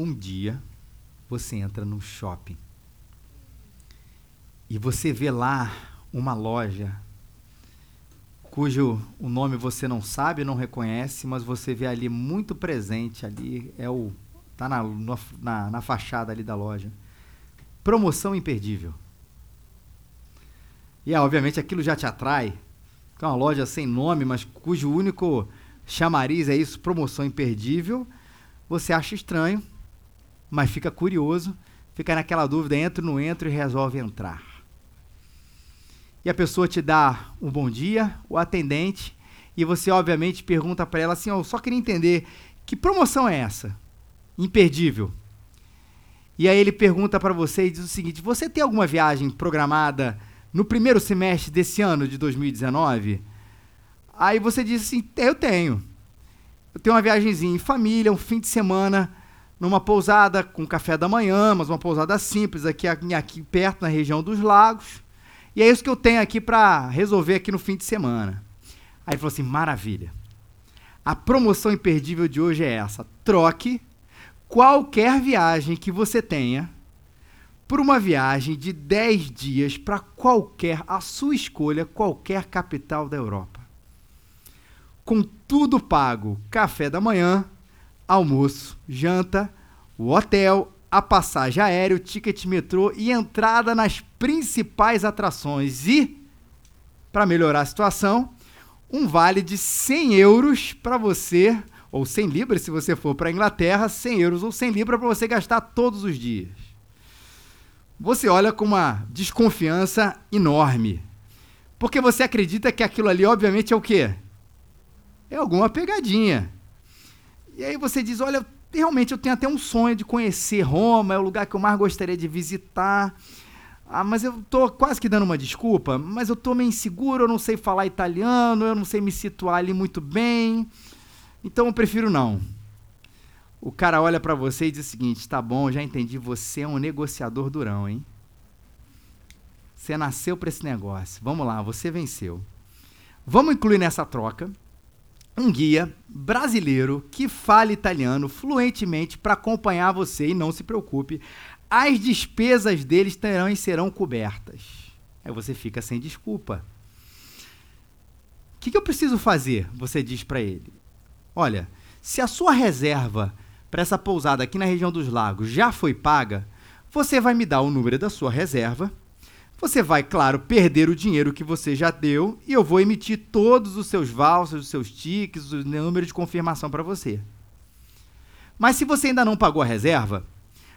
Um dia você entra num shopping e você vê lá uma loja cujo o nome você não sabe, não reconhece, mas você vê ali muito presente ali é o tá na, na, na fachada ali da loja. Promoção imperdível. E obviamente aquilo já te atrai. É uma loja sem nome, mas cujo único chamariz é isso, promoção imperdível. Você acha estranho, mas fica curioso, fica naquela dúvida, entro ou não entro e resolve entrar. E a pessoa te dá um bom dia, o atendente, e você obviamente pergunta para ela assim: "Eu só queria entender que promoção é essa? Imperdível". E aí ele pergunta para você e diz o seguinte: "Você tem alguma viagem programada no primeiro semestre desse ano de 2019?" Aí você diz assim: "Eu tenho. Eu tenho uma viagemzinha em família, um fim de semana numa pousada com café da manhã, mas uma pousada simples aqui, aqui perto na região dos lagos. E é isso que eu tenho aqui para resolver aqui no fim de semana. Aí ele falou assim: maravilha. A promoção imperdível de hoje é essa: troque qualquer viagem que você tenha por uma viagem de 10 dias para qualquer, a sua escolha, qualquer capital da Europa. Com tudo pago: café da manhã, almoço, janta, o hotel, a passagem aérea, o ticket metrô e entrada nas principais atrações. E, para melhorar a situação, um vale de 100 euros para você, ou 100 libras se você for para a Inglaterra, 100 euros ou 100 libras para você gastar todos os dias. Você olha com uma desconfiança enorme. Porque você acredita que aquilo ali, obviamente, é o quê? É alguma pegadinha. E aí você diz: olha, realmente eu tenho até um sonho de conhecer Roma, é o lugar que eu mais gostaria de visitar. Ah, mas eu tô quase que dando uma desculpa, mas eu tô meio inseguro, eu não sei falar italiano, eu não sei me situar ali muito bem. Então eu prefiro não. O cara olha para você e diz o seguinte: "Tá bom, já entendi, você é um negociador durão, hein? Você nasceu para esse negócio. Vamos lá, você venceu. Vamos incluir nessa troca um guia brasileiro que fale italiano fluentemente para acompanhar você e não se preocupe, as despesas deles terão e serão cobertas. Aí você fica sem desculpa. O que, que eu preciso fazer? Você diz para ele. Olha, se a sua reserva para essa pousada aqui na região dos lagos já foi paga, você vai me dar o número da sua reserva você vai, claro, perder o dinheiro que você já deu e eu vou emitir todos os seus vouchers, os seus tickets, o número de confirmação para você. Mas se você ainda não pagou a reserva,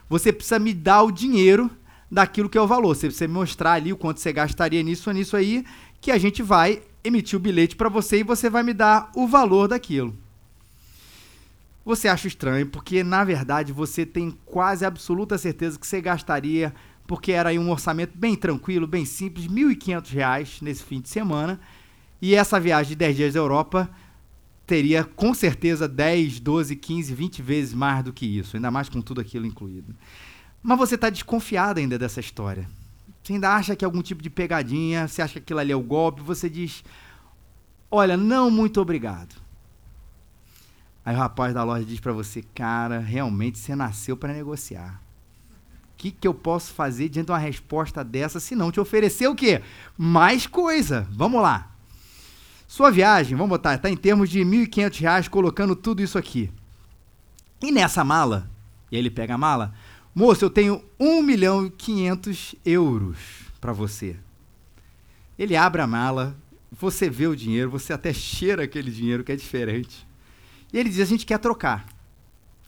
você precisa me dar o dinheiro daquilo que é o valor. Você precisa me mostrar ali o quanto você gastaria nisso ou nisso aí, que a gente vai emitir o bilhete para você e você vai me dar o valor daquilo. Você acha estranho porque, na verdade, você tem quase absoluta certeza que você gastaria porque era aí um orçamento bem tranquilo, bem simples, R$ 1.500 nesse fim de semana. E essa viagem de 10 dias à Europa teria com certeza 10, 12, 15, 20 vezes mais do que isso, ainda mais com tudo aquilo incluído. Mas você está desconfiado ainda dessa história. Você ainda acha que é algum tipo de pegadinha, você acha que aquilo ali é o golpe, você diz: Olha, não, muito obrigado. Aí o rapaz da loja diz para você: Cara, realmente você nasceu para negociar que, que eu posso fazer diante de uma resposta dessa, se não te oferecer o quê? Mais coisa. Vamos lá. Sua viagem, vamos botar, está em termos de R$ 1.500, colocando tudo isso aqui. E nessa mala, e ele pega a mala, moço, eu tenho 1 milhão e 500 euros para você. Ele abre a mala, você vê o dinheiro, você até cheira aquele dinheiro que é diferente. E ele diz: a gente quer trocar.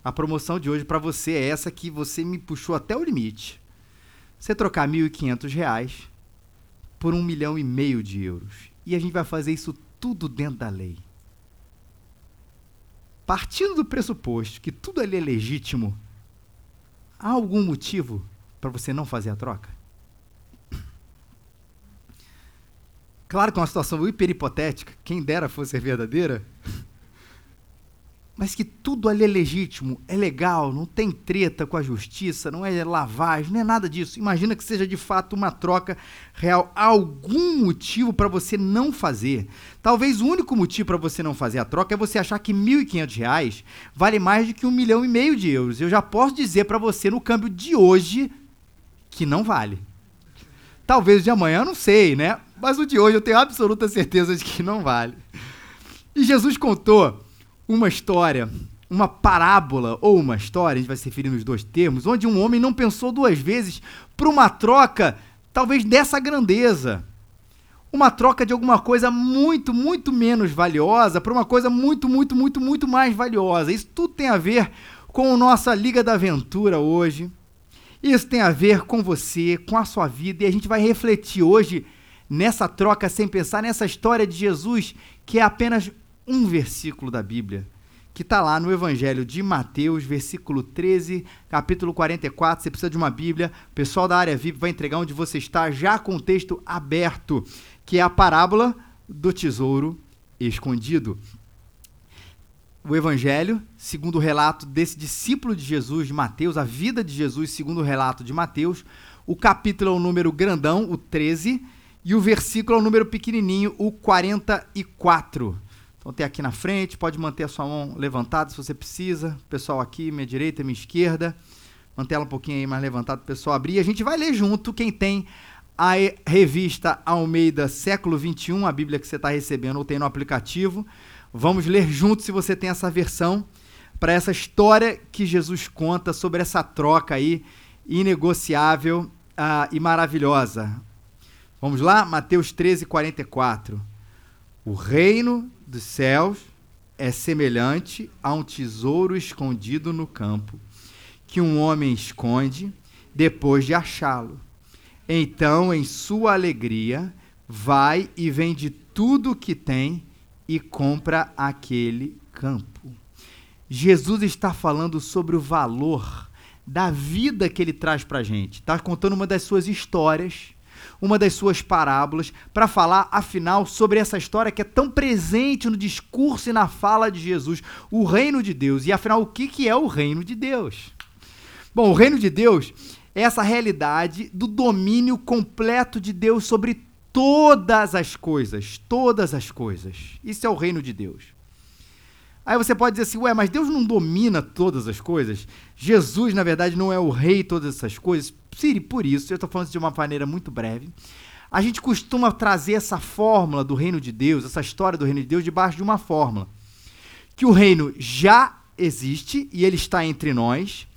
A promoção de hoje para você é essa que você me puxou até o limite. Você trocar R$ 1.500 por um milhão e meio de euros. E a gente vai fazer isso tudo dentro da lei. Partindo do pressuposto que tudo ali é legítimo, há algum motivo para você não fazer a troca? Claro que é uma situação hiper hipotética, quem dera fosse verdadeira. Mas que tudo ali é legítimo, é legal, não tem treta com a justiça, não é lavagem, não é nada disso. Imagina que seja de fato uma troca real. Algum motivo para você não fazer. Talvez o único motivo para você não fazer a troca é você achar que R$ 1.500 vale mais do que um milhão e meio de euros. Eu já posso dizer para você no câmbio de hoje que não vale. Talvez de amanhã, não sei, né? Mas o de hoje eu tenho absoluta certeza de que não vale. E Jesus contou uma história, uma parábola ou uma história, a gente vai se referir nos dois termos, onde um homem não pensou duas vezes por uma troca, talvez dessa grandeza. Uma troca de alguma coisa muito, muito menos valiosa para uma coisa muito, muito, muito, muito mais valiosa. Isso tudo tem a ver com a nossa Liga da Aventura hoje. Isso tem a ver com você, com a sua vida, e a gente vai refletir hoje nessa troca sem pensar nessa história de Jesus, que é apenas um versículo da Bíblia, que está lá no Evangelho de Mateus, versículo 13, capítulo 44. Você precisa de uma Bíblia. O pessoal da área VIP vai entregar onde você está, já com o texto aberto, que é a parábola do tesouro escondido. O Evangelho, segundo o relato desse discípulo de Jesus, de Mateus, a vida de Jesus, segundo o relato de Mateus. O capítulo é o número grandão, o 13, e o versículo é o número pequenininho, o 44. Então tem aqui na frente, pode manter a sua mão levantada se você precisa. Pessoal aqui, minha direita, minha esquerda. Manter ela um pouquinho aí mais levantada para o pessoal abrir. A gente vai ler junto quem tem a revista Almeida Século 21, a Bíblia que você está recebendo ou tem no aplicativo. Vamos ler junto se você tem essa versão para essa história que Jesus conta sobre essa troca aí inegociável uh, e maravilhosa. Vamos lá? Mateus 13, 44. O reino dos céus é semelhante a um tesouro escondido no campo, que um homem esconde depois de achá-lo. Então, em sua alegria, vai e vende tudo o que tem e compra aquele campo. Jesus está falando sobre o valor da vida que ele traz para a gente. Está contando uma das suas histórias uma das suas parábolas para falar, afinal, sobre essa história que é tão presente no discurso e na fala de Jesus, o reino de Deus. E afinal, o que, que é o reino de Deus? Bom, o reino de Deus é essa realidade do domínio completo de Deus sobre todas as coisas, todas as coisas. Isso é o reino de Deus. Aí você pode dizer assim, ué, mas Deus não domina todas as coisas? Jesus, na verdade, não é o rei de todas essas coisas? Siri, por isso, eu estou falando de uma maneira muito breve. A gente costuma trazer essa fórmula do reino de Deus, essa história do reino de Deus, debaixo de uma fórmula. Que o reino já existe e ele está entre nós,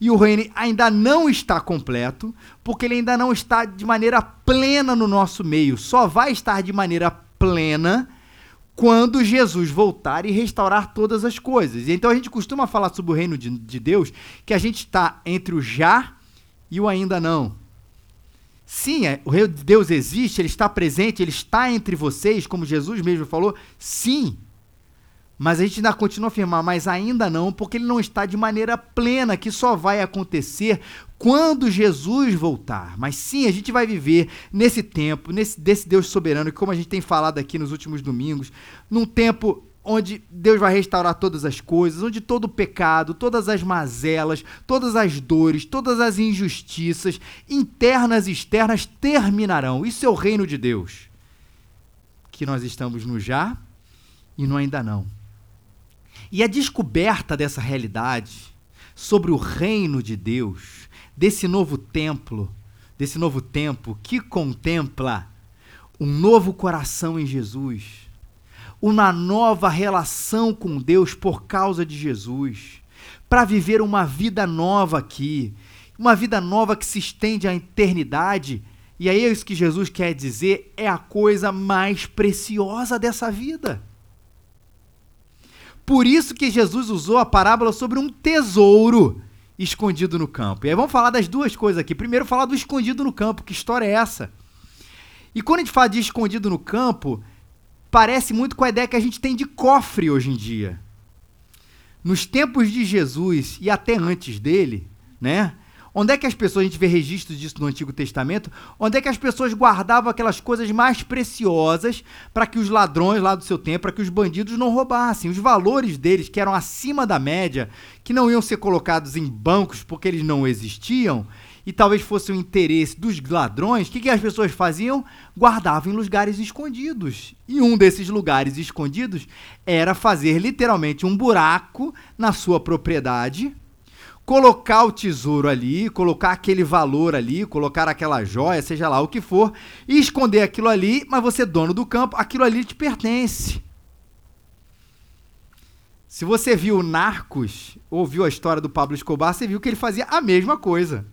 e o reino ainda não está completo, porque ele ainda não está de maneira plena no nosso meio. Só vai estar de maneira plena quando Jesus voltar e restaurar todas as coisas. Então a gente costuma falar sobre o reino de, de Deus que a gente está entre o já e o ainda não. Sim, é, o reino de Deus existe, ele está presente, ele está entre vocês, como Jesus mesmo falou. Sim. Mas a gente ainda continua a afirmar, mas ainda não, porque ele não está de maneira plena, que só vai acontecer quando Jesus voltar. Mas sim, a gente vai viver nesse tempo, nesse desse Deus soberano, que como a gente tem falado aqui nos últimos domingos, num tempo onde Deus vai restaurar todas as coisas, onde todo o pecado, todas as mazelas, todas as dores, todas as injustiças, internas e externas, terminarão. Isso é o reino de Deus. Que nós estamos no já e no ainda não. E a descoberta dessa realidade sobre o reino de Deus, desse novo templo, desse novo tempo que contempla um novo coração em Jesus, uma nova relação com Deus por causa de Jesus, para viver uma vida nova aqui, uma vida nova que se estende à eternidade. E é isso que Jesus quer dizer, é a coisa mais preciosa dessa vida. Por isso que Jesus usou a parábola sobre um tesouro escondido no campo. E aí vamos falar das duas coisas aqui. Primeiro, falar do escondido no campo. Que história é essa? E quando a gente fala de escondido no campo, parece muito com a ideia que a gente tem de cofre hoje em dia. Nos tempos de Jesus e até antes dele, né? Onde é que as pessoas, a gente vê registros disso no Antigo Testamento, onde é que as pessoas guardavam aquelas coisas mais preciosas para que os ladrões lá do seu tempo, para que os bandidos não roubassem. Os valores deles, que eram acima da média, que não iam ser colocados em bancos porque eles não existiam, e talvez fosse o interesse dos ladrões, o que, que as pessoas faziam? Guardavam em lugares escondidos. E um desses lugares escondidos era fazer literalmente um buraco na sua propriedade, colocar o tesouro ali, colocar aquele valor ali, colocar aquela joia, seja lá o que for, e esconder aquilo ali, mas você, dono do campo, aquilo ali te pertence. Se você viu Narcos, ouviu a história do Pablo Escobar, você viu que ele fazia a mesma coisa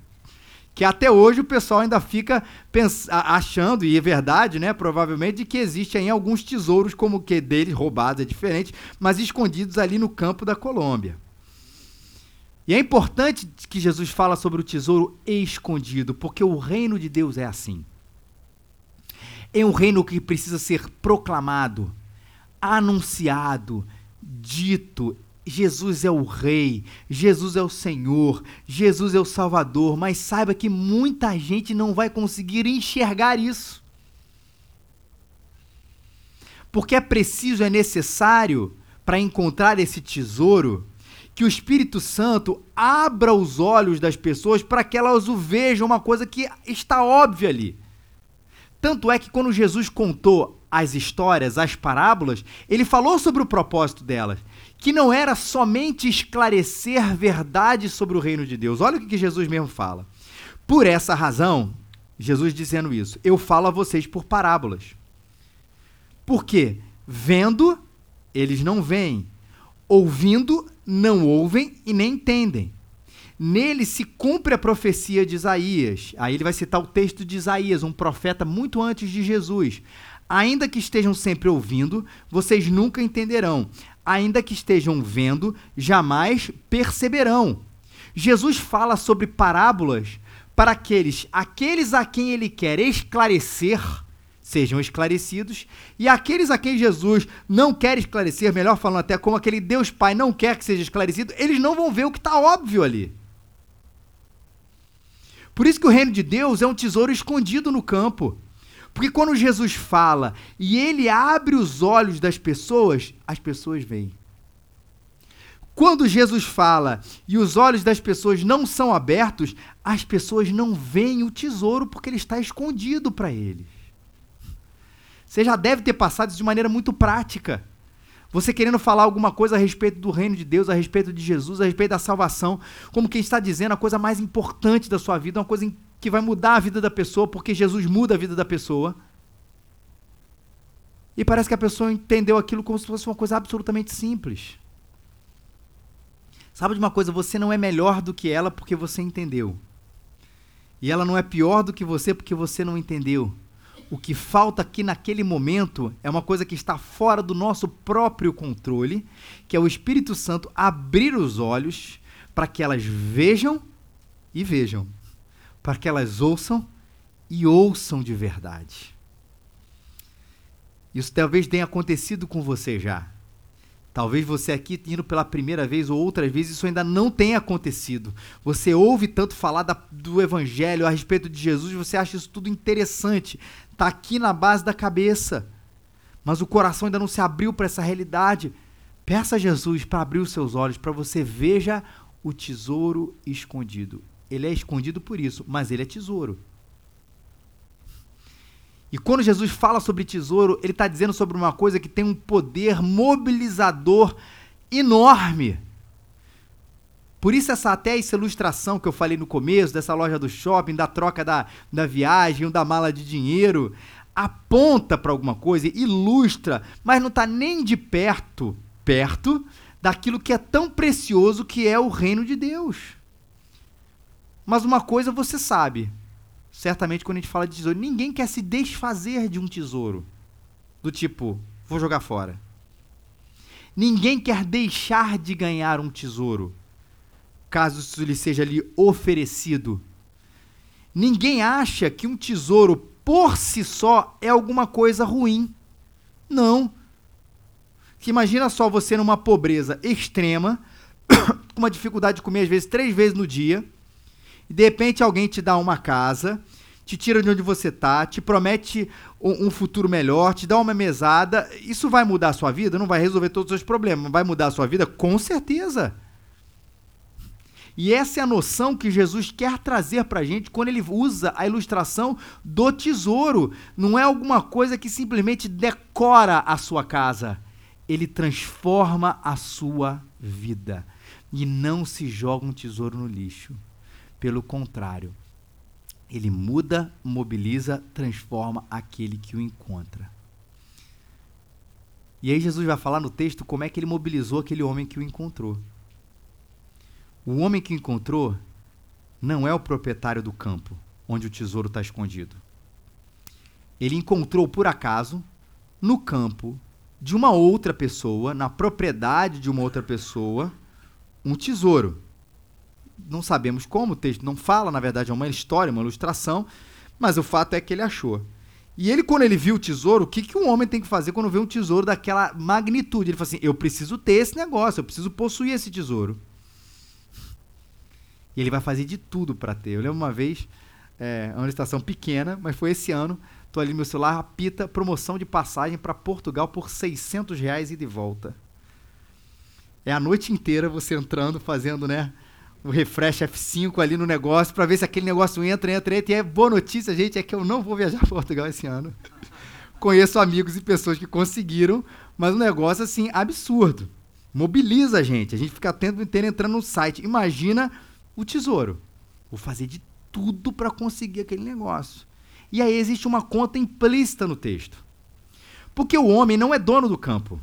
que até hoje o pessoal ainda fica achando, e é verdade, né, provavelmente, que existe aí alguns tesouros como que deles roubados, é diferente, mas escondidos ali no campo da Colômbia. E é importante que Jesus fala sobre o tesouro escondido, porque o reino de Deus é assim. É um reino que precisa ser proclamado, anunciado, dito, Jesus é o Rei, Jesus é o Senhor, Jesus é o Salvador, mas saiba que muita gente não vai conseguir enxergar isso. Porque é preciso, é necessário, para encontrar esse tesouro, que o Espírito Santo abra os olhos das pessoas para que elas o vejam, uma coisa que está óbvia ali. Tanto é que quando Jesus contou as histórias, as parábolas, ele falou sobre o propósito delas que não era somente esclarecer verdade sobre o reino de Deus. Olha o que Jesus mesmo fala. Por essa razão, Jesus dizendo isso, eu falo a vocês por parábolas. Porque vendo, eles não veem, ouvindo, não ouvem e nem entendem. Nele se cumpre a profecia de Isaías. Aí ele vai citar o texto de Isaías, um profeta muito antes de Jesus. Ainda que estejam sempre ouvindo, vocês nunca entenderão ainda que estejam vendo, jamais perceberão. Jesus fala sobre parábolas para aqueles, aqueles a quem ele quer esclarecer, sejam esclarecidos, e aqueles a quem Jesus não quer esclarecer, melhor falando até como aquele Deus Pai não quer que seja esclarecido, eles não vão ver o que está óbvio ali. Por isso que o reino de Deus é um tesouro escondido no campo. Porque quando Jesus fala e ele abre os olhos das pessoas, as pessoas veem. Quando Jesus fala e os olhos das pessoas não são abertos, as pessoas não veem o tesouro porque ele está escondido para eles. Você já deve ter passado isso de maneira muito prática. Você querendo falar alguma coisa a respeito do reino de Deus, a respeito de Jesus, a respeito da salvação, como quem está dizendo a coisa mais importante da sua vida, uma coisa que vai mudar a vida da pessoa, porque Jesus muda a vida da pessoa. E parece que a pessoa entendeu aquilo como se fosse uma coisa absolutamente simples. Sabe de uma coisa? Você não é melhor do que ela porque você entendeu. E ela não é pior do que você porque você não entendeu. O que falta aqui naquele momento é uma coisa que está fora do nosso próprio controle, que é o Espírito Santo abrir os olhos para que elas vejam e vejam para que elas ouçam e ouçam de verdade. Isso talvez tenha acontecido com você já. Talvez você aqui indo pela primeira vez ou outras vezes, isso ainda não tenha acontecido. Você ouve tanto falar da, do Evangelho a respeito de Jesus, você acha isso tudo interessante. Está aqui na base da cabeça. Mas o coração ainda não se abriu para essa realidade. Peça a Jesus para abrir os seus olhos, para você veja o tesouro escondido. Ele é escondido por isso, mas ele é tesouro. E quando Jesus fala sobre tesouro, ele está dizendo sobre uma coisa que tem um poder mobilizador enorme. Por isso, essa, até essa ilustração que eu falei no começo, dessa loja do shopping, da troca da, da viagem, da mala de dinheiro, aponta para alguma coisa, ilustra, mas não está nem de perto, perto daquilo que é tão precioso que é o reino de Deus. Mas uma coisa você sabe, certamente quando a gente fala de tesouro, ninguém quer se desfazer de um tesouro. Do tipo, vou jogar fora. Ninguém quer deixar de ganhar um tesouro, caso isso lhe seja lhe oferecido. Ninguém acha que um tesouro por si só é alguma coisa ruim. Não. Que imagina só você numa pobreza extrema, com uma dificuldade de comer às vezes três vezes no dia, e de repente alguém te dá uma casa, te tira de onde você tá, te promete um, um, futuro melhor, te dá uma mesada, isso vai mudar a sua vida? Não vai resolver todos os seus problemas, vai mudar a sua vida? Com certeza. E essa é a noção que Jesus quer trazer para a gente quando ele usa a ilustração do tesouro. Não é alguma coisa que simplesmente decora a sua casa. Ele transforma a sua vida. E não se joga um tesouro no lixo. Pelo contrário, ele muda, mobiliza, transforma aquele que o encontra. E aí Jesus vai falar no texto como é que ele mobilizou aquele homem que o encontrou. O homem que encontrou não é o proprietário do campo onde o tesouro está escondido. Ele encontrou por acaso no campo de uma outra pessoa, na propriedade de uma outra pessoa, um tesouro. Não sabemos como, o texto não fala, na verdade é uma história, uma ilustração, mas o fato é que ele achou. E ele, quando ele viu o tesouro, o que, que um homem tem que fazer quando vê um tesouro daquela magnitude? Ele fala assim: eu preciso ter esse negócio, eu preciso possuir esse tesouro. E ele vai fazer de tudo para ter. Eu lembro uma vez, é, uma licitação pequena, mas foi esse ano. Tô ali no meu celular, apita promoção de passagem para Portugal por 600 reais e de volta. É a noite inteira você entrando, fazendo, né? O refresh F5 ali no negócio para ver se aquele negócio entra, entra, entra. E é boa notícia, gente, é que eu não vou viajar para Portugal esse ano. Conheço amigos e pessoas que conseguiram, mas um negócio assim absurdo. Mobiliza a gente. A gente fica tendo inteiro entrando no site. Imagina o tesouro. Vou fazer de tudo para conseguir aquele negócio. E aí existe uma conta implícita no texto. Porque o homem não é dono do campo.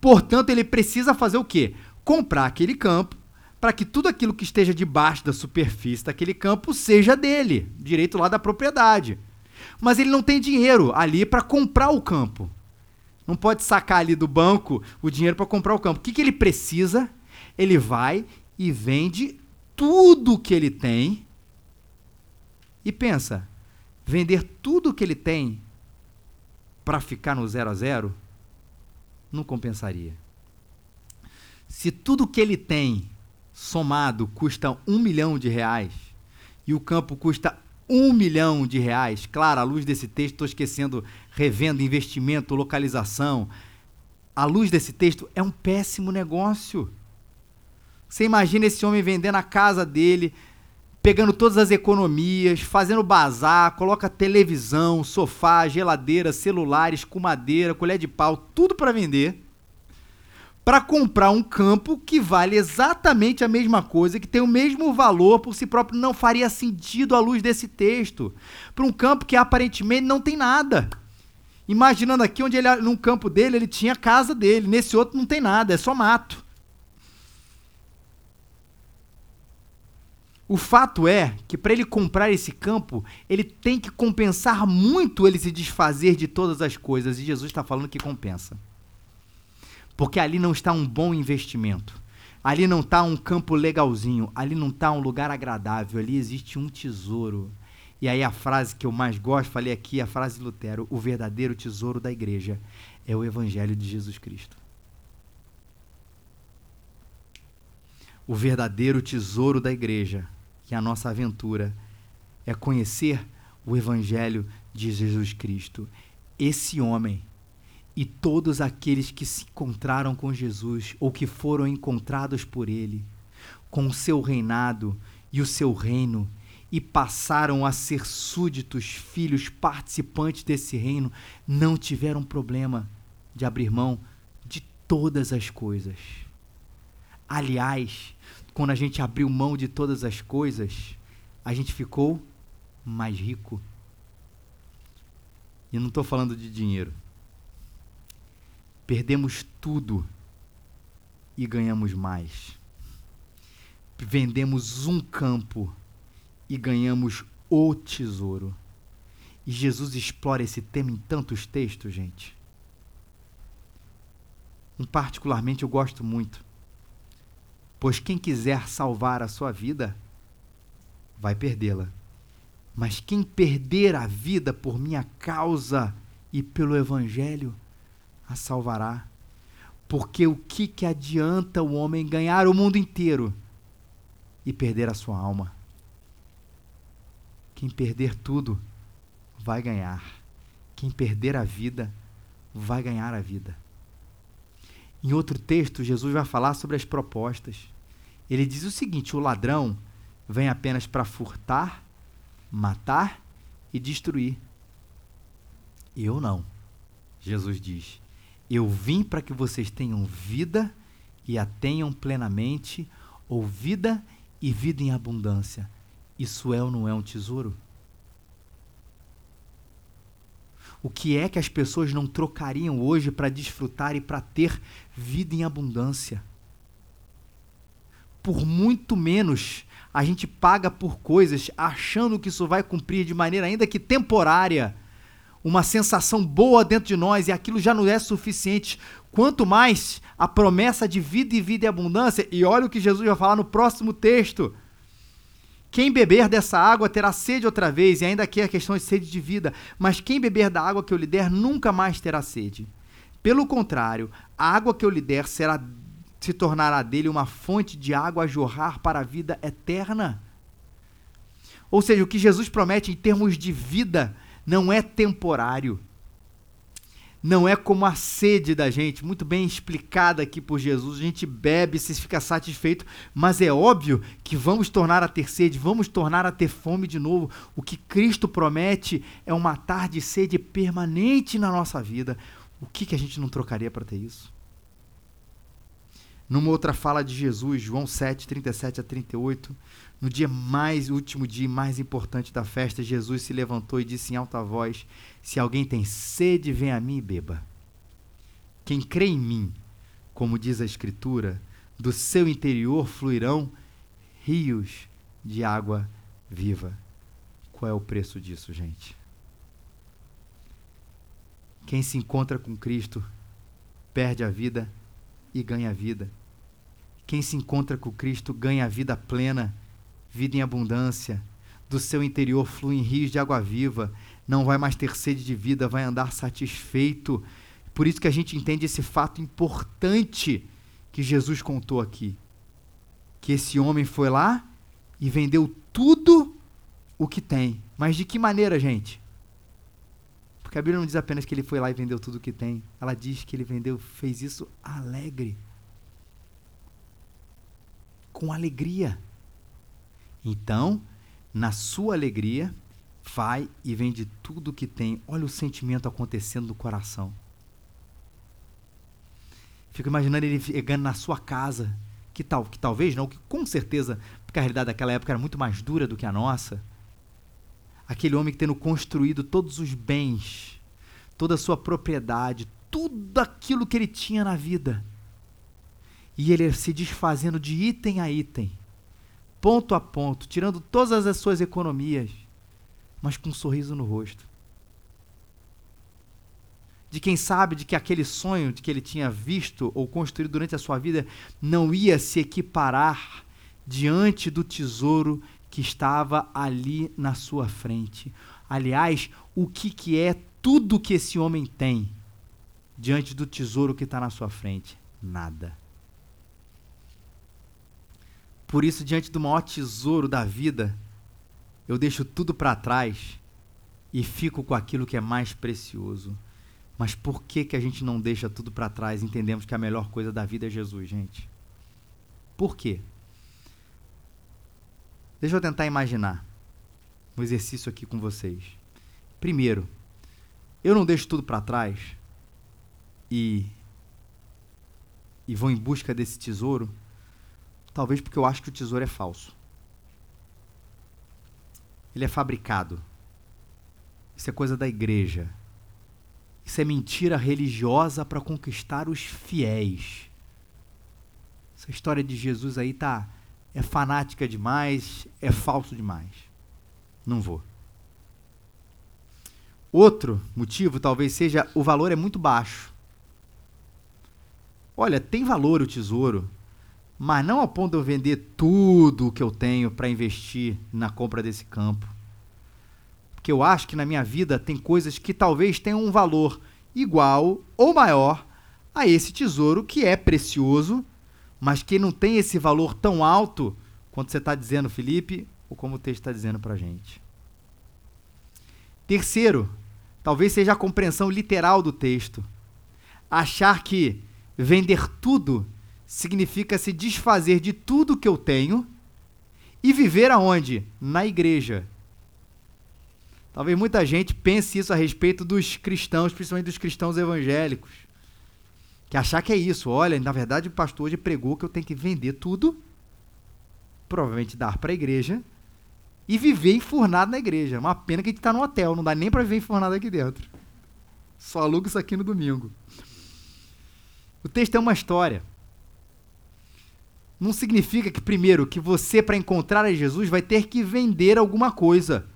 Portanto, ele precisa fazer o quê? Comprar aquele campo para que tudo aquilo que esteja debaixo da superfície daquele campo seja dele, direito lá da propriedade. Mas ele não tem dinheiro ali para comprar o campo. Não pode sacar ali do banco o dinheiro para comprar o campo. O que, que ele precisa? Ele vai e vende tudo que ele tem e pensa, vender tudo que ele tem para ficar no zero a zero não compensaria. Se tudo que ele tem somado custa um milhão de reais e o campo custa um milhão de reais, claro, à luz desse texto, estou esquecendo revenda, investimento, localização. À luz desse texto, é um péssimo negócio. Você imagina esse homem vendendo a casa dele, pegando todas as economias, fazendo bazar, coloca televisão, sofá, geladeira, celulares com madeira, colher de pau, tudo para vender, para comprar um campo que vale exatamente a mesma coisa, que tem o mesmo valor por si próprio, não faria sentido à luz desse texto, para um campo que aparentemente não tem nada. Imaginando aqui onde ele num campo dele, ele tinha a casa dele, nesse outro não tem nada, é só mato. O fato é que para ele comprar esse campo, ele tem que compensar muito ele se desfazer de todas as coisas. E Jesus está falando que compensa. Porque ali não está um bom investimento. Ali não está um campo legalzinho. Ali não está um lugar agradável. Ali existe um tesouro. E aí a frase que eu mais gosto, falei aqui, a frase de Lutero: o verdadeiro tesouro da igreja é o Evangelho de Jesus Cristo. O verdadeiro tesouro da igreja que a nossa aventura é conhecer o Evangelho de Jesus Cristo. Esse homem e todos aqueles que se encontraram com Jesus ou que foram encontrados por ele, com o seu reinado e o seu reino, e passaram a ser súditos, filhos, participantes desse reino, não tiveram problema de abrir mão de todas as coisas. Aliás, quando a gente abriu mão de todas as coisas, a gente ficou mais rico. E não estou falando de dinheiro. Perdemos tudo e ganhamos mais. Vendemos um campo e ganhamos o tesouro. E Jesus explora esse tema em tantos textos, gente. Um particularmente eu gosto muito. Pois quem quiser salvar a sua vida, vai perdê-la. Mas quem perder a vida por minha causa e pelo Evangelho, a salvará. Porque o que, que adianta o homem ganhar o mundo inteiro e perder a sua alma? Quem perder tudo vai ganhar. Quem perder a vida vai ganhar a vida. Em outro texto, Jesus vai falar sobre as propostas. Ele diz o seguinte: o ladrão vem apenas para furtar, matar e destruir. Eu não. Jesus diz: Eu vim para que vocês tenham vida e a tenham plenamente, ou vida e vida em abundância. Isso é ou não é um tesouro? O que é que as pessoas não trocariam hoje para desfrutar e para ter vida em abundância? Por muito menos a gente paga por coisas achando que isso vai cumprir de maneira ainda que temporária uma sensação boa dentro de nós e aquilo já não é suficiente. Quanto mais a promessa de vida e vida e abundância, e olha o que Jesus vai falar no próximo texto. Quem beber dessa água terá sede outra vez, e ainda aqui é a questão de sede de vida, mas quem beber da água que eu lhe der nunca mais terá sede. Pelo contrário, a água que eu lhe der será se tornará dele uma fonte de água a jorrar para a vida eterna. Ou seja, o que Jesus promete em termos de vida não é temporário. Não é como a sede da gente, muito bem explicada aqui por Jesus. A gente bebe, se fica satisfeito, mas é óbvio que vamos tornar a ter sede, vamos tornar a ter fome de novo. O que Cristo promete é uma tarde de sede permanente na nossa vida. O que, que a gente não trocaria para ter isso? Numa outra fala de Jesus, João 7, 37 a 38, no dia mais último dia mais importante da festa, Jesus se levantou e disse em alta voz: Se alguém tem sede, vem a mim e beba. Quem crê em mim, como diz a Escritura, do seu interior fluirão rios de água viva. Qual é o preço disso, gente? Quem se encontra com Cristo perde a vida e ganha vida. Quem se encontra com Cristo ganha vida plena vida em abundância. Do seu interior fluem rios de água viva. Não vai mais ter sede de vida, vai andar satisfeito. Por isso que a gente entende esse fato importante que Jesus contou aqui. Que esse homem foi lá e vendeu tudo o que tem. Mas de que maneira, gente? Porque a Bíblia não diz apenas que ele foi lá e vendeu tudo o que tem. Ela diz que ele vendeu, fez isso alegre. Com alegria. Então, na sua alegria, vai e vende tudo que tem. Olha o sentimento acontecendo no coração. Fico imaginando ele chegando na sua casa, que tal, que talvez não, que com certeza, porque a realidade daquela época era muito mais dura do que a nossa. Aquele homem que tendo construído todos os bens, toda a sua propriedade, tudo aquilo que ele tinha na vida. E ele se desfazendo de item a item ponto a ponto, tirando todas as suas economias, mas com um sorriso no rosto. De quem sabe de que aquele sonho de que ele tinha visto ou construído durante a sua vida não ia se equiparar diante do tesouro que estava ali na sua frente. Aliás, o que, que é tudo que esse homem tem diante do tesouro que está na sua frente? Nada. Por isso, diante do maior tesouro da vida, eu deixo tudo para trás e fico com aquilo que é mais precioso. Mas por que, que a gente não deixa tudo para trás e entendemos que a melhor coisa da vida é Jesus, gente? Por quê? Deixa eu tentar imaginar um exercício aqui com vocês. Primeiro, eu não deixo tudo para trás e e vou em busca desse tesouro Talvez porque eu acho que o tesouro é falso. Ele é fabricado. Isso é coisa da igreja. Isso é mentira religiosa para conquistar os fiéis. Essa história de Jesus aí tá é fanática demais, é falso demais. Não vou. Outro motivo talvez seja o valor é muito baixo. Olha, tem valor o tesouro, mas não ao ponto de eu vender tudo o que eu tenho para investir na compra desse campo. Porque eu acho que na minha vida tem coisas que talvez tenham um valor igual ou maior a esse tesouro que é precioso, mas que não tem esse valor tão alto quanto você está dizendo, Felipe, ou como o texto está dizendo para a gente. Terceiro, talvez seja a compreensão literal do texto. Achar que vender tudo significa se desfazer de tudo que eu tenho e viver aonde? Na igreja. Talvez muita gente pense isso a respeito dos cristãos, principalmente dos cristãos evangélicos. Que achar que é isso. Olha, na verdade o pastor hoje pregou que eu tenho que vender tudo, provavelmente dar para a igreja, e viver enfurnado na igreja. Uma pena que a gente está no hotel, não dá nem para viver enfurnado aqui dentro. Só aluga isso aqui no domingo. O texto é uma história. Não significa que, primeiro, que você, para encontrar a Jesus, vai ter que vender alguma coisa.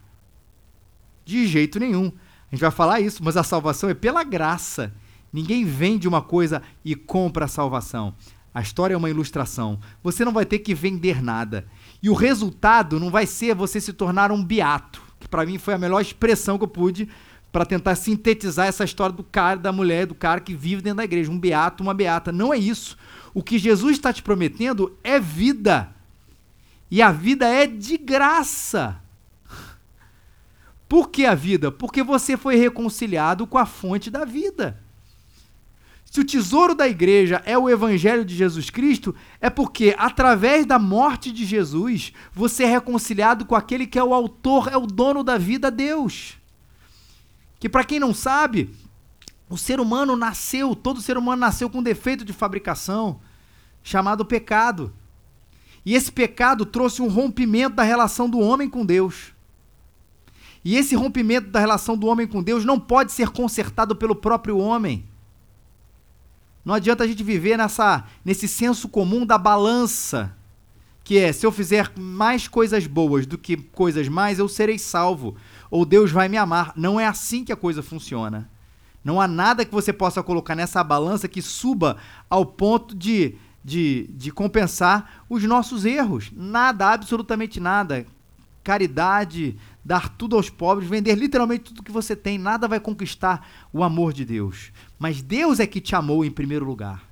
De jeito nenhum. A gente vai falar isso, mas a salvação é pela graça. Ninguém vende uma coisa e compra a salvação. A história é uma ilustração. Você não vai ter que vender nada. E o resultado não vai ser você se tornar um beato, que para mim foi a melhor expressão que eu pude para tentar sintetizar essa história do cara, da mulher, do cara que vive dentro da igreja, um beato, uma beata. Não é isso. O que Jesus está te prometendo é vida. E a vida é de graça. Por que a vida? Porque você foi reconciliado com a fonte da vida. Se o tesouro da igreja é o evangelho de Jesus Cristo, é porque através da morte de Jesus, você é reconciliado com aquele que é o autor, é o dono da vida, Deus. Que para quem não sabe, o ser humano nasceu, todo ser humano nasceu com um defeito de fabricação, chamado pecado. E esse pecado trouxe um rompimento da relação do homem com Deus. E esse rompimento da relação do homem com Deus não pode ser consertado pelo próprio homem. Não adianta a gente viver nessa, nesse senso comum da balança, que é: se eu fizer mais coisas boas do que coisas mais, eu serei salvo, ou Deus vai me amar. Não é assim que a coisa funciona. Não há nada que você possa colocar nessa balança que suba ao ponto de, de, de compensar os nossos erros. Nada, absolutamente nada. Caridade, dar tudo aos pobres, vender literalmente tudo que você tem, nada vai conquistar o amor de Deus. Mas Deus é que te amou em primeiro lugar.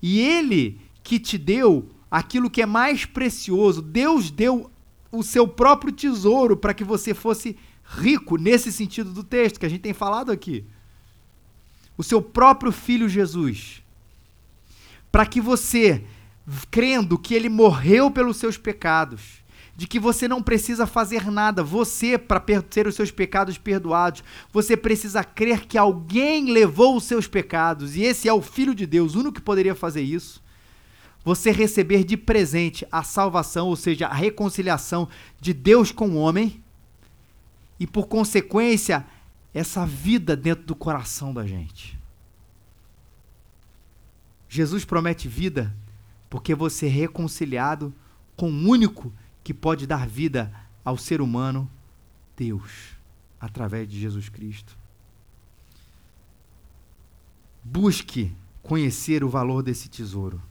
E Ele que te deu aquilo que é mais precioso. Deus deu o seu próprio tesouro para que você fosse rico, nesse sentido do texto que a gente tem falado aqui. O seu próprio filho Jesus. Para que você, crendo que ele morreu pelos seus pecados, de que você não precisa fazer nada, você, para ter os seus pecados perdoados, você precisa crer que alguém levou os seus pecados, e esse é o Filho de Deus, o único que poderia fazer isso. Você receber de presente a salvação, ou seja, a reconciliação de Deus com o homem, e por consequência, essa vida dentro do coração da gente. Jesus promete vida porque você é reconciliado com o único que pode dar vida ao ser humano, Deus, através de Jesus Cristo. Busque conhecer o valor desse tesouro.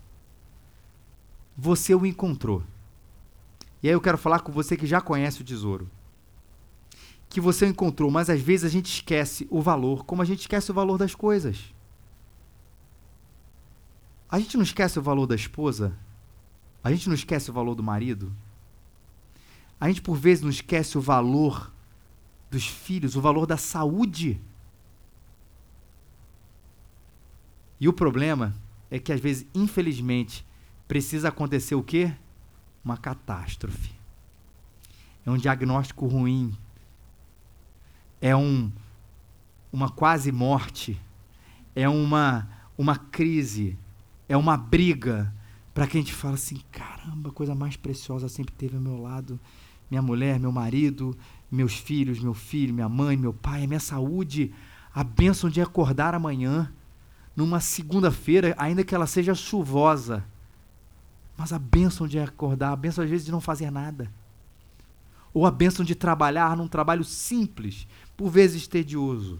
Você o encontrou. E aí eu quero falar com você que já conhece o tesouro. Que você encontrou, mas às vezes a gente esquece o valor, como a gente esquece o valor das coisas. A gente não esquece o valor da esposa? A gente não esquece o valor do marido? A gente por vezes não esquece o valor dos filhos, o valor da saúde. E o problema é que às vezes, infelizmente, precisa acontecer o quê? Uma catástrofe. É um diagnóstico ruim. É um uma quase morte. É uma uma crise, é uma briga para que a gente fala assim, caramba, a coisa mais preciosa sempre teve ao meu lado minha mulher, meu marido, meus filhos, meu filho, minha mãe, meu pai, a minha saúde, a bênção de acordar amanhã, numa segunda-feira, ainda que ela seja chuvosa. Mas a bênção de acordar, a bênção às vezes de não fazer nada. Ou a bênção de trabalhar num trabalho simples, por vezes tedioso.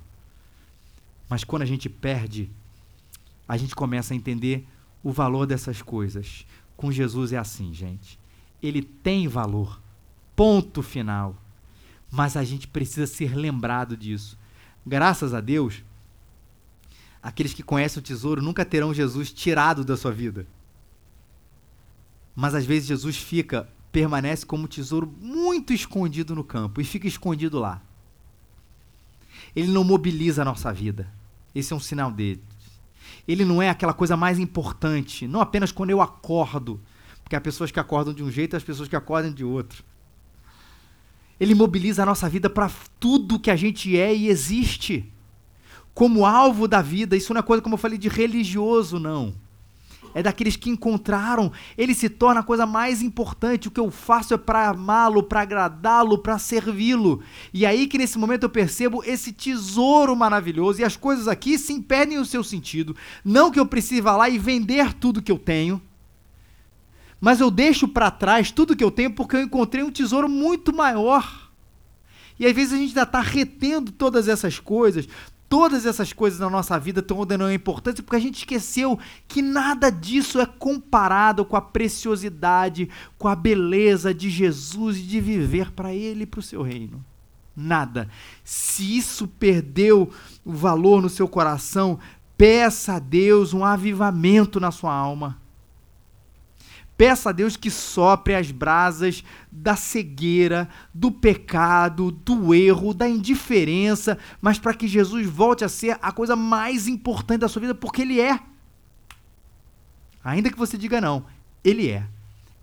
Mas quando a gente perde, a gente começa a entender o valor dessas coisas. Com Jesus é assim, gente. Ele tem valor Ponto final. Mas a gente precisa ser lembrado disso. Graças a Deus, aqueles que conhecem o tesouro nunca terão Jesus tirado da sua vida. Mas às vezes Jesus fica, permanece como tesouro muito escondido no campo e fica escondido lá. ele não mobiliza a nossa vida. Esse é um sinal dele. Ele não é aquela coisa mais importante, não apenas quando eu acordo, porque há pessoas que acordam de um jeito e as pessoas que acordam de outro. Ele mobiliza a nossa vida para tudo que a gente é e existe. Como alvo da vida, isso não é coisa, como eu falei, de religioso, não é daqueles que encontraram, ele se torna a coisa mais importante. O que eu faço é para amá-lo, para agradá-lo, para servi-lo. E aí que nesse momento eu percebo esse tesouro maravilhoso e as coisas aqui sim perdem o seu sentido. Não que eu precise ir lá e vender tudo que eu tenho, mas eu deixo para trás tudo que eu tenho porque eu encontrei um tesouro muito maior. E às vezes a gente ainda está retendo todas essas coisas, Todas essas coisas na nossa vida estão ordenando importância porque a gente esqueceu que nada disso é comparado com a preciosidade, com a beleza de Jesus e de viver para Ele e para o seu reino. Nada. Se isso perdeu o valor no seu coração, peça a Deus um avivamento na sua alma. Peça a Deus que sopre as brasas da cegueira, do pecado, do erro, da indiferença, mas para que Jesus volte a ser a coisa mais importante da sua vida, porque Ele é. Ainda que você diga não, Ele é.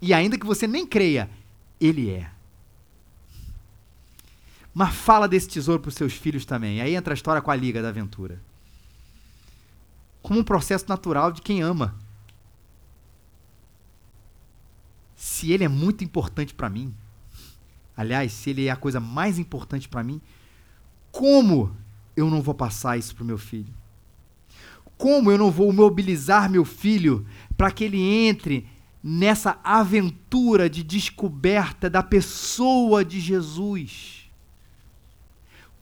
E ainda que você nem creia, Ele é. Mas fala desse tesouro para os seus filhos também. Aí entra a história com a Liga da Aventura. Como um processo natural de quem ama. Se ele é muito importante para mim, aliás, se ele é a coisa mais importante para mim, como eu não vou passar isso para o meu filho? Como eu não vou mobilizar meu filho para que ele entre nessa aventura de descoberta da pessoa de Jesus?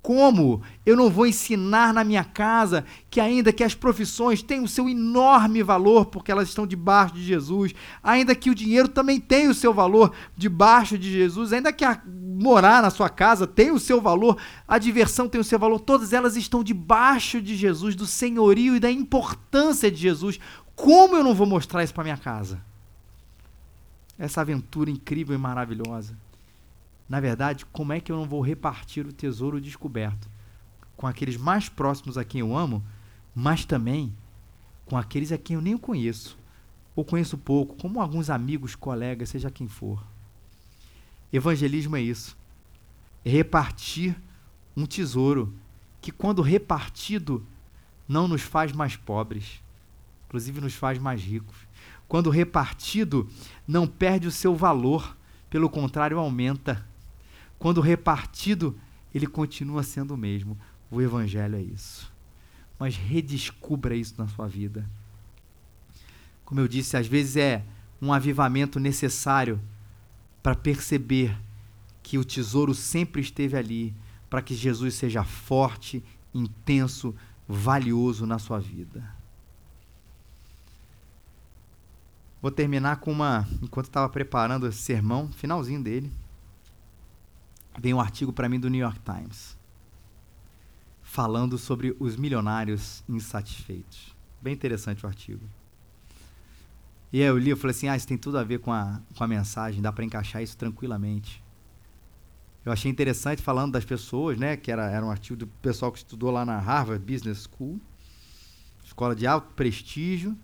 Como eu não vou ensinar na minha casa que, ainda que as profissões tenham o seu enorme valor, porque elas estão debaixo de Jesus, ainda que o dinheiro também tenha o seu valor debaixo de Jesus, ainda que a, morar na sua casa tenha o seu valor, a diversão tem o seu valor, todas elas estão debaixo de Jesus, do senhorio e da importância de Jesus. Como eu não vou mostrar isso para minha casa? Essa aventura incrível e maravilhosa. Na verdade, como é que eu não vou repartir o tesouro descoberto com aqueles mais próximos a quem eu amo, mas também com aqueles a quem eu nem conheço ou conheço pouco, como alguns amigos, colegas, seja quem for. Evangelismo é isso. É repartir um tesouro que, quando repartido, não nos faz mais pobres, inclusive nos faz mais ricos. Quando repartido, não perde o seu valor, pelo contrário, aumenta. Quando repartido, ele continua sendo o mesmo. O Evangelho é isso. Mas redescubra isso na sua vida. Como eu disse, às vezes é um avivamento necessário para perceber que o tesouro sempre esteve ali, para que Jesus seja forte, intenso, valioso na sua vida. Vou terminar com uma, enquanto estava preparando esse sermão, finalzinho dele veio um artigo para mim do New York Times falando sobre os milionários insatisfeitos. Bem interessante o artigo. E aí eu li, eu falei assim, ah, isso tem tudo a ver com a, com a mensagem, dá para encaixar isso tranquilamente. Eu achei interessante falando das pessoas, né, que era, era um artigo do pessoal que estudou lá na Harvard Business School, escola de alto prestígio,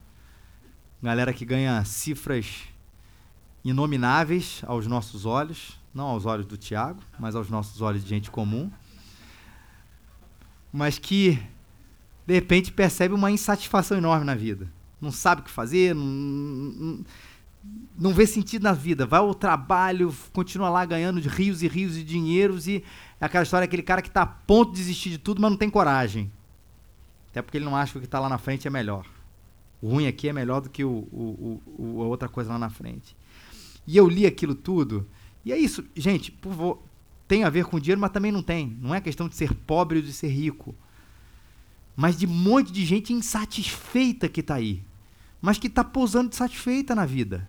galera que ganha cifras inomináveis aos nossos olhos, não aos olhos do Tiago, mas aos nossos olhos de gente comum, mas que de repente percebe uma insatisfação enorme na vida. Não sabe o que fazer, não, não, vê sentido na vida. Vai ao trabalho, continua lá ganhando de rios e rios de dinheiros e é aquela história, aquele cara que está a ponto de desistir de tudo, mas não tem coragem. Até porque ele não acha que o que está lá na frente é melhor. O ruim aqui é melhor do que o, o, o, a outra coisa lá na frente. E eu li aquilo tudo e é isso, gente, por tem a ver com dinheiro, mas também não tem. Não é questão de ser pobre ou de ser rico. Mas de um monte de gente insatisfeita que está aí. Mas que está pousando satisfeita na vida.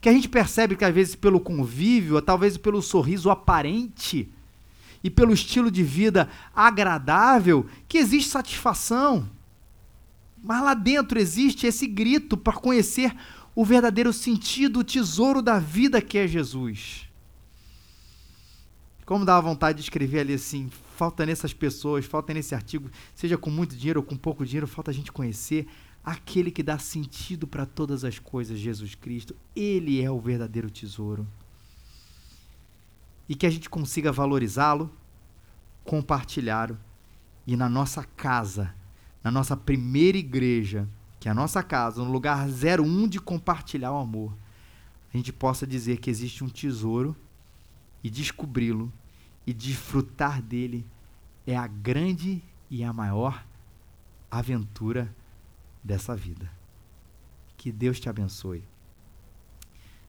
Que a gente percebe que às vezes pelo convívio, ou talvez pelo sorriso aparente e pelo estilo de vida agradável, que existe satisfação. Mas lá dentro existe esse grito para conhecer o verdadeiro sentido, o tesouro da vida que é Jesus. Como dá vontade de escrever ali assim: falta nessas pessoas, falta nesse artigo, seja com muito dinheiro ou com pouco dinheiro, falta a gente conhecer aquele que dá sentido para todas as coisas, Jesus Cristo. Ele é o verdadeiro tesouro. E que a gente consiga valorizá-lo, compartilhá-lo e na nossa casa, na nossa primeira igreja, que a nossa casa, no lugar 01 de compartilhar o amor, a gente possa dizer que existe um tesouro e descobri-lo e desfrutar dele é a grande e a maior aventura dessa vida. Que Deus te abençoe.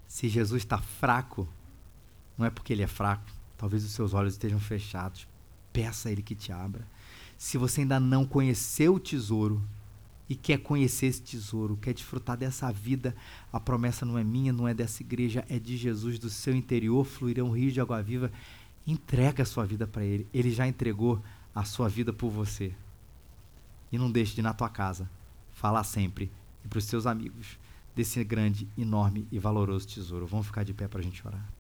Se Jesus está fraco, não é porque ele é fraco, talvez os seus olhos estejam fechados. Peça a Ele que te abra. Se você ainda não conheceu o tesouro e quer conhecer esse tesouro, quer desfrutar dessa vida, a promessa não é minha, não é dessa igreja, é de Jesus, do seu interior fluirão rios de água viva. Entrega a sua vida para Ele. Ele já entregou a sua vida por você. E não deixe de ir na tua casa falar sempre e para os seus amigos desse grande, enorme e valoroso tesouro. Vamos ficar de pé para a gente orar.